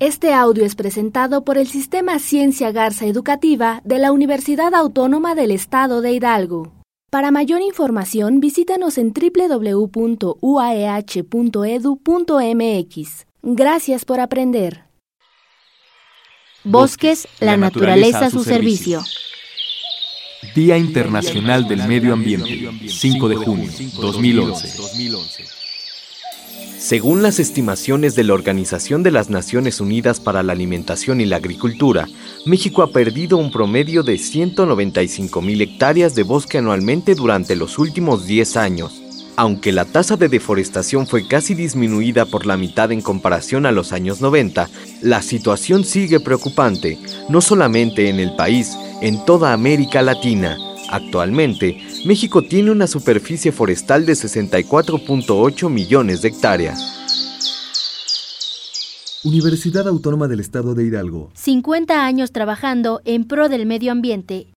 Este audio es presentado por el Sistema Ciencia Garza Educativa de la Universidad Autónoma del Estado de Hidalgo. Para mayor información, visítanos en www.uaeh.edu.mx. Gracias por aprender. Bosques, la, naturaleza, a su servicio. Día Internacional del Medio Ambiente, 5 de junio 2011. Según las estimaciones de la Organización de las Naciones Unidas para la Alimentación y la Agricultura, México ha perdido un promedio de 195 mil hectáreas de bosque anualmente durante los últimos 10 años. Aunque la tasa de deforestación fue casi disminuida por la mitad en comparación a los años 90, la situación sigue preocupante, no solamente en el país, en toda América Latina. Actualmente, México tiene una superficie forestal de 64.8 millones de hectáreas. Universidad Autónoma del Estado de Hidalgo. 50 años trabajando en pro del medio ambiente